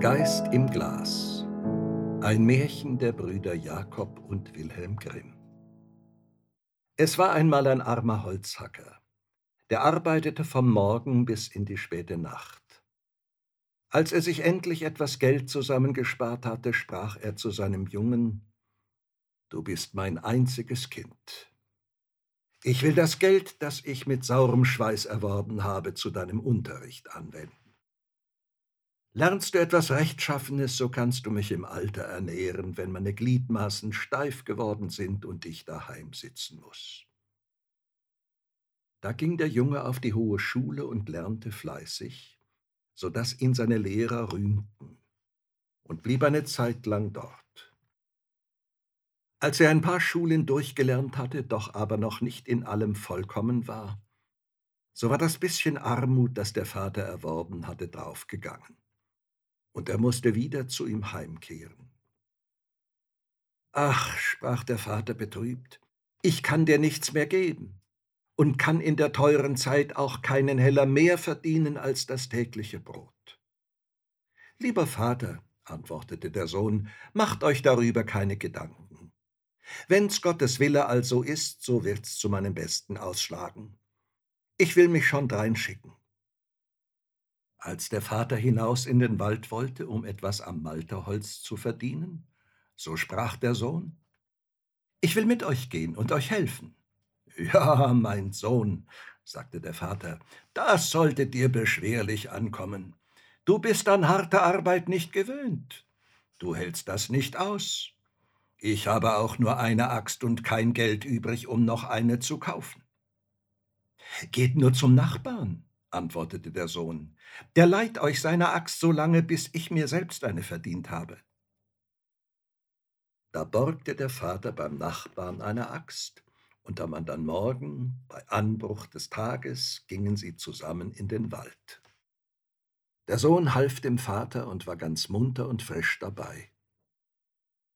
Geist im Glas. Ein Märchen der Brüder Jakob und Wilhelm Grimm. Es war einmal ein armer Holzhacker. Der arbeitete vom Morgen bis in die späte Nacht. Als er sich endlich etwas Geld zusammengespart hatte, sprach er zu seinem Jungen, Du bist mein einziges Kind. Ich will das Geld, das ich mit saurem Schweiß erworben habe, zu deinem Unterricht anwenden. Lernst du etwas Rechtschaffenes, so kannst du mich im Alter ernähren, wenn meine Gliedmaßen steif geworden sind und ich daheim sitzen muss. Da ging der Junge auf die hohe Schule und lernte fleißig, so dass ihn seine Lehrer rühmten, und blieb eine Zeit lang dort. Als er ein paar Schulen durchgelernt hatte, doch aber noch nicht in allem vollkommen war, so war das bisschen Armut, das der Vater erworben hatte, draufgegangen und er musste wieder zu ihm heimkehren. Ach, sprach der Vater betrübt, ich kann dir nichts mehr geben und kann in der teuren Zeit auch keinen Heller mehr verdienen als das tägliche Brot. Lieber Vater, antwortete der Sohn, macht euch darüber keine Gedanken. Wenn's Gottes Wille also ist, so wird's zu meinem Besten ausschlagen. Ich will mich schon dreinschicken. Als der Vater hinaus in den Wald wollte, um etwas am Malterholz zu verdienen, so sprach der Sohn, Ich will mit euch gehen und euch helfen. Ja, mein Sohn, sagte der Vater, das sollte dir beschwerlich ankommen. Du bist an harte Arbeit nicht gewöhnt. Du hältst das nicht aus. Ich habe auch nur eine Axt und kein Geld übrig, um noch eine zu kaufen. Geht nur zum Nachbarn, antwortete der Sohn, der leiht euch seine Axt so lange, bis ich mir selbst eine verdient habe. Da borgte der Vater beim Nachbarn eine Axt, und am andern Morgen, bei Anbruch des Tages, gingen sie zusammen in den Wald. Der Sohn half dem Vater und war ganz munter und frisch dabei.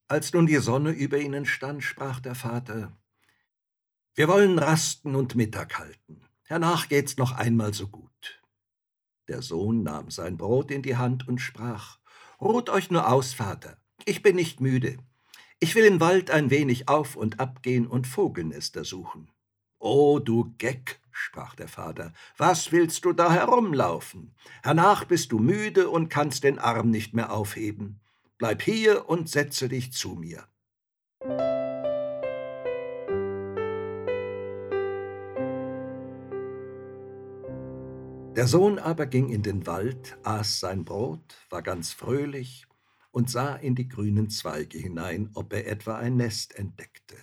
Als nun die Sonne über ihnen stand, sprach der Vater, Wir wollen rasten und Mittag halten. Hernach geht's noch einmal so gut. Der Sohn nahm sein Brot in die Hand und sprach, Ruht euch nur aus, Vater, ich bin nicht müde. Ich will im Wald ein wenig auf und ab gehen und Vogelnester suchen. O du Geck, sprach der Vater, was willst du da herumlaufen? Hernach bist du müde und kannst den Arm nicht mehr aufheben. Bleib hier und setze dich zu mir. Der Sohn aber ging in den Wald, aß sein Brot, war ganz fröhlich und sah in die grünen Zweige hinein, ob er etwa ein Nest entdeckte.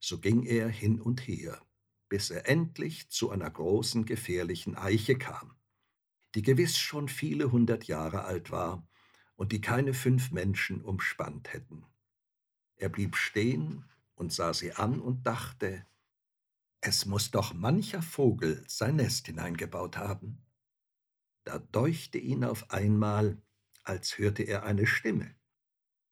So ging er hin und her, bis er endlich zu einer großen, gefährlichen Eiche kam, die gewiss schon viele hundert Jahre alt war und die keine fünf Menschen umspannt hätten. Er blieb stehen und sah sie an und dachte, es muss doch mancher Vogel sein Nest hineingebaut haben. Da deuchte ihn auf einmal, als hörte er eine Stimme.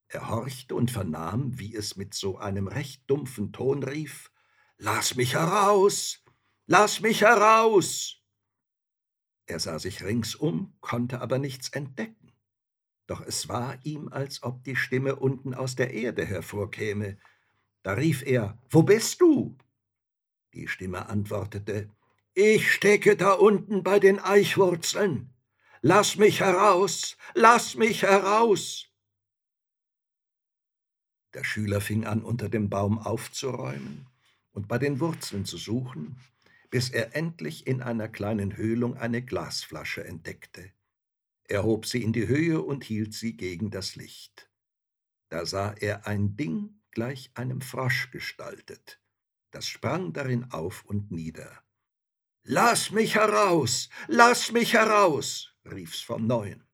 Er horchte und vernahm, wie es mit so einem recht dumpfen Ton rief, Lass mich heraus! Lass mich heraus! Er sah sich ringsum, konnte aber nichts entdecken. Doch es war ihm, als ob die Stimme unten aus der Erde hervorkäme. Da rief er, Wo bist du? Die Stimme antwortete, Ich stecke da unten bei den Eichwurzeln. Lass mich heraus, lass mich heraus. Der Schüler fing an, unter dem Baum aufzuräumen und bei den Wurzeln zu suchen, bis er endlich in einer kleinen Höhlung eine Glasflasche entdeckte. Er hob sie in die Höhe und hielt sie gegen das Licht. Da sah er ein Ding gleich einem Frosch gestaltet das sprang darin auf und nieder. Lass mich heraus, lass mich heraus, rief's vom Neuen.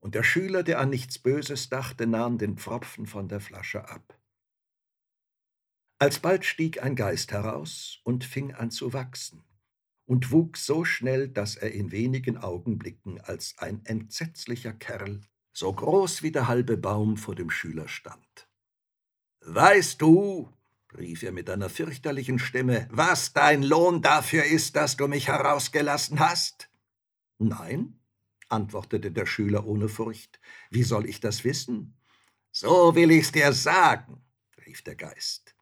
Und der Schüler, der an nichts Böses dachte, nahm den Pfropfen von der Flasche ab. Alsbald stieg ein Geist heraus und fing an zu wachsen und wuchs so schnell, dass er in wenigen Augenblicken als ein entsetzlicher Kerl, so groß wie der halbe Baum, vor dem Schüler stand. Weißt du, rief er mit einer fürchterlichen Stimme, was dein Lohn dafür ist, dass du mich herausgelassen hast? Nein, antwortete der Schüler ohne Furcht. Wie soll ich das wissen? So will ich's dir sagen, rief der Geist.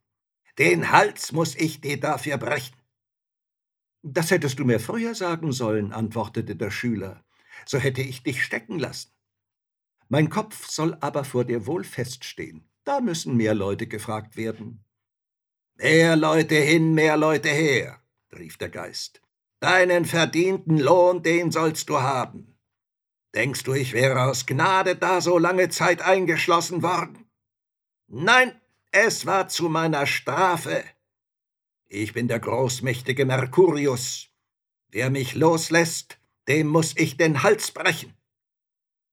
Den Hals muss ich dir dafür brechen. Das hättest du mir früher sagen sollen, antwortete der Schüler, so hätte ich dich stecken lassen. Mein Kopf soll aber vor dir wohl feststehen, da müssen mehr Leute gefragt werden. Mehr Leute hin, mehr Leute her, rief der Geist. Deinen verdienten Lohn, den sollst du haben. Denkst du, ich wäre aus Gnade da so lange Zeit eingeschlossen worden? Nein, es war zu meiner Strafe. Ich bin der großmächtige Mercurius. Wer mich loslässt, dem muss ich den Hals brechen.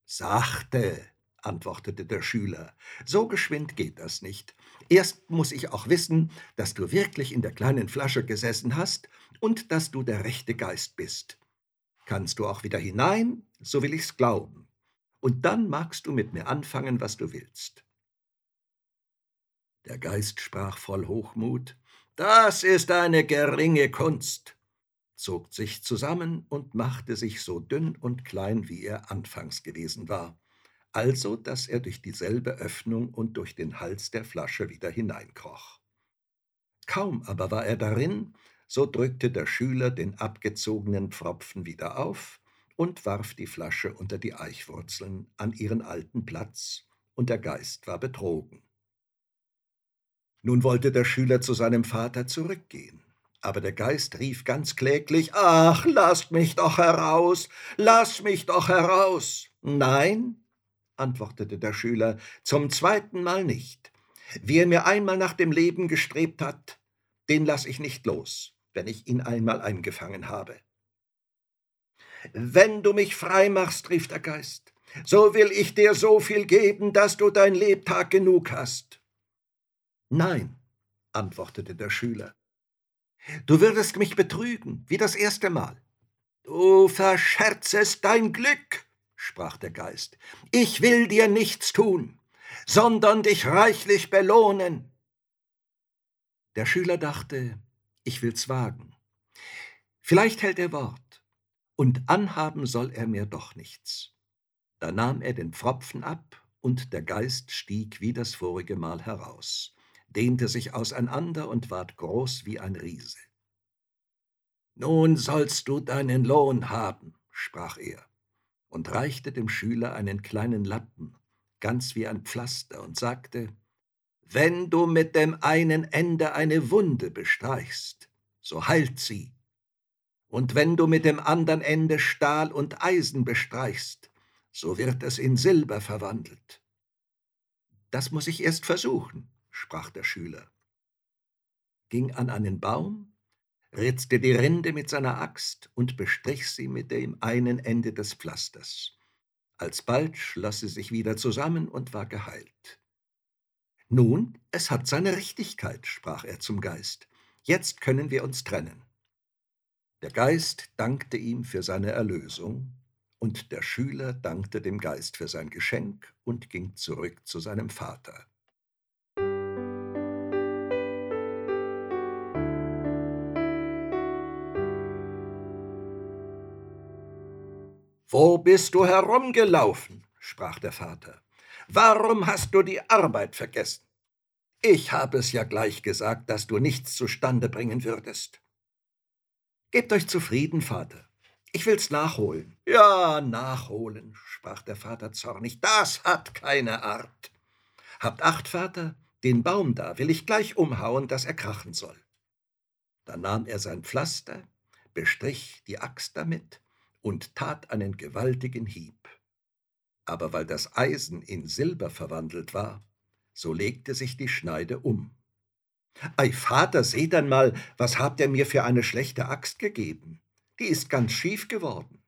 Sachte, antwortete der Schüler, so geschwind geht das nicht. Erst muss ich auch wissen, dass du wirklich in der kleinen Flasche gesessen hast und dass du der rechte Geist bist. Kannst du auch wieder hinein, so will ich's glauben. Und dann magst du mit mir anfangen, was du willst. Der Geist sprach voll Hochmut, das ist eine geringe Kunst, zog sich zusammen und machte sich so dünn und klein, wie er anfangs gewesen war, also dass er durch dieselbe Öffnung und durch den Hals der Flasche wieder hineinkroch. Kaum aber war er darin, so drückte der Schüler den abgezogenen Pfropfen wieder auf und warf die Flasche unter die Eichwurzeln an ihren alten Platz, und der Geist war betrogen. Nun wollte der Schüler zu seinem Vater zurückgehen. Aber der Geist rief ganz kläglich, Ach, lasst mich doch heraus, lass mich doch heraus. Nein, antwortete der Schüler, zum zweiten Mal nicht. Wer mir einmal nach dem Leben gestrebt hat, den lass ich nicht los, wenn ich ihn einmal eingefangen habe. Wenn du mich frei machst, rief der Geist, so will ich dir so viel geben, dass du dein Lebtag genug hast. Nein, antwortete der Schüler. Du würdest mich betrügen, wie das erste Mal. Du verscherzest dein Glück, sprach der Geist. Ich will dir nichts tun, sondern dich reichlich belohnen. Der Schüler dachte, ich will's wagen. Vielleicht hält er Wort, und anhaben soll er mir doch nichts. Da nahm er den Pfropfen ab, und der Geist stieg wie das vorige Mal heraus dehnte sich auseinander und ward groß wie ein Riese. Nun sollst du deinen Lohn haben, sprach er und reichte dem Schüler einen kleinen Lappen, ganz wie ein Pflaster, und sagte, wenn du mit dem einen Ende eine Wunde bestreichst, so heilt sie, und wenn du mit dem andern Ende Stahl und Eisen bestreichst, so wird es in Silber verwandelt. Das muss ich erst versuchen, sprach der Schüler, ging an einen Baum, ritzte die Rinde mit seiner Axt und bestrich sie mit dem einen Ende des Pflasters. Alsbald schloss sie sich wieder zusammen und war geheilt. Nun, es hat seine Richtigkeit, sprach er zum Geist. Jetzt können wir uns trennen. Der Geist dankte ihm für seine Erlösung, und der Schüler dankte dem Geist für sein Geschenk und ging zurück zu seinem Vater. Wo bist du herumgelaufen? sprach der Vater. Warum hast du die Arbeit vergessen? Ich habe es ja gleich gesagt, dass du nichts zustande bringen würdest. Gebt euch zufrieden, Vater. Ich will's nachholen. Ja, nachholen, sprach der Vater zornig. Das hat keine Art. Habt acht, Vater, den Baum da will ich gleich umhauen, dass er krachen soll. Da nahm er sein Pflaster, bestrich die Axt damit und tat einen gewaltigen Hieb. Aber weil das Eisen in Silber verwandelt war, so legte sich die Schneide um. Ei, Vater, seht einmal, was habt ihr mir für eine schlechte Axt gegeben? Die ist ganz schief geworden.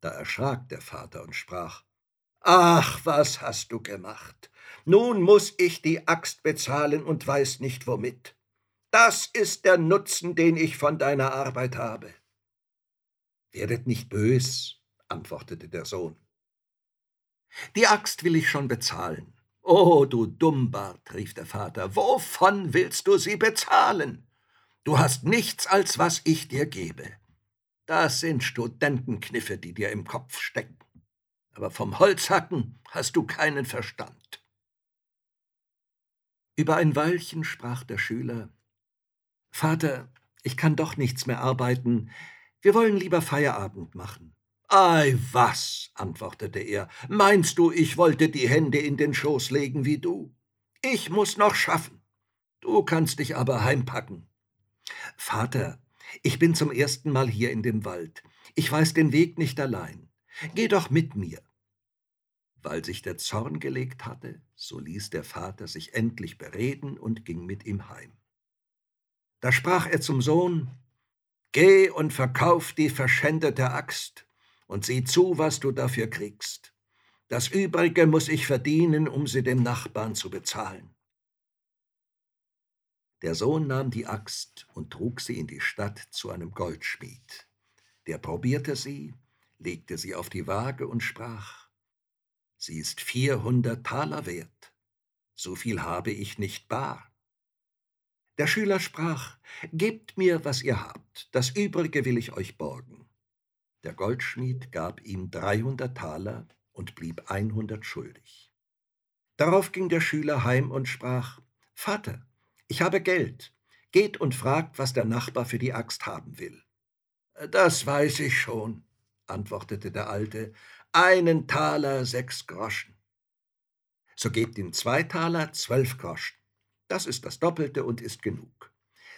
Da erschrak der Vater und sprach, Ach, was hast du gemacht? Nun muss ich die Axt bezahlen und weiß nicht womit. Das ist der Nutzen, den ich von deiner Arbeit habe. Werdet nicht bös, antwortete der Sohn. Die Axt will ich schon bezahlen. Oh, du Dummbart, rief der Vater, wovon willst du sie bezahlen? Du hast nichts, als was ich dir gebe. Das sind Studentenkniffe, die dir im Kopf stecken. Aber vom Holzhacken hast du keinen Verstand. Über ein Weilchen sprach der Schüler Vater, ich kann doch nichts mehr arbeiten, wir wollen lieber Feierabend machen. Ei, was, antwortete er, meinst du, ich wollte die Hände in den Schoß legen wie du? Ich muss noch schaffen. Du kannst dich aber heimpacken. Vater, ich bin zum ersten Mal hier in dem Wald. Ich weiß den Weg nicht allein. Geh doch mit mir. Weil sich der Zorn gelegt hatte, so ließ der Vater sich endlich bereden und ging mit ihm heim. Da sprach er zum Sohn, Geh und verkauf die verschändete Axt und sieh zu, was du dafür kriegst. Das Übrige muss ich verdienen, um sie dem Nachbarn zu bezahlen. Der Sohn nahm die Axt und trug sie in die Stadt zu einem Goldschmied. Der probierte sie, legte sie auf die Waage und sprach, Sie ist vierhundert Taler wert, so viel habe ich nicht bar. Der Schüler sprach, Gebt mir, was ihr habt, das Übrige will ich euch borgen. Der Goldschmied gab ihm dreihundert Taler und blieb einhundert schuldig. Darauf ging der Schüler heim und sprach, Vater, ich habe Geld. Geht und fragt, was der Nachbar für die Axt haben will. Das weiß ich schon, antwortete der Alte. Einen Taler sechs Groschen. So gebt ihm zwei Taler zwölf Groschen. Das ist das Doppelte und ist genug.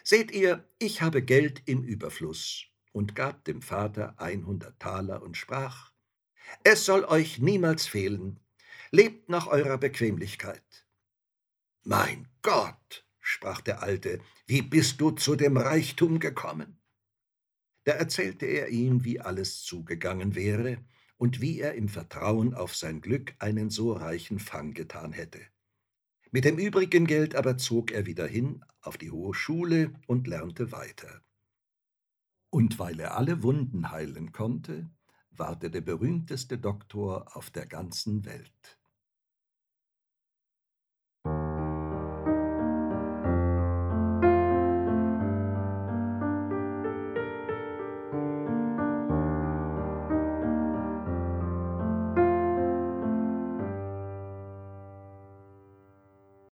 Seht ihr, ich habe Geld im Überfluss und gab dem Vater einhundert Taler und sprach, es soll euch niemals fehlen, lebt nach eurer Bequemlichkeit. Mein Gott, sprach der Alte, wie bist du zu dem Reichtum gekommen? Da erzählte er ihm, wie alles zugegangen wäre und wie er im Vertrauen auf sein Glück einen so reichen Fang getan hätte. Mit dem übrigen Geld aber zog er wieder hin auf die hohe Schule und lernte weiter. Und weil er alle Wunden heilen konnte, ward er der berühmteste Doktor auf der ganzen Welt.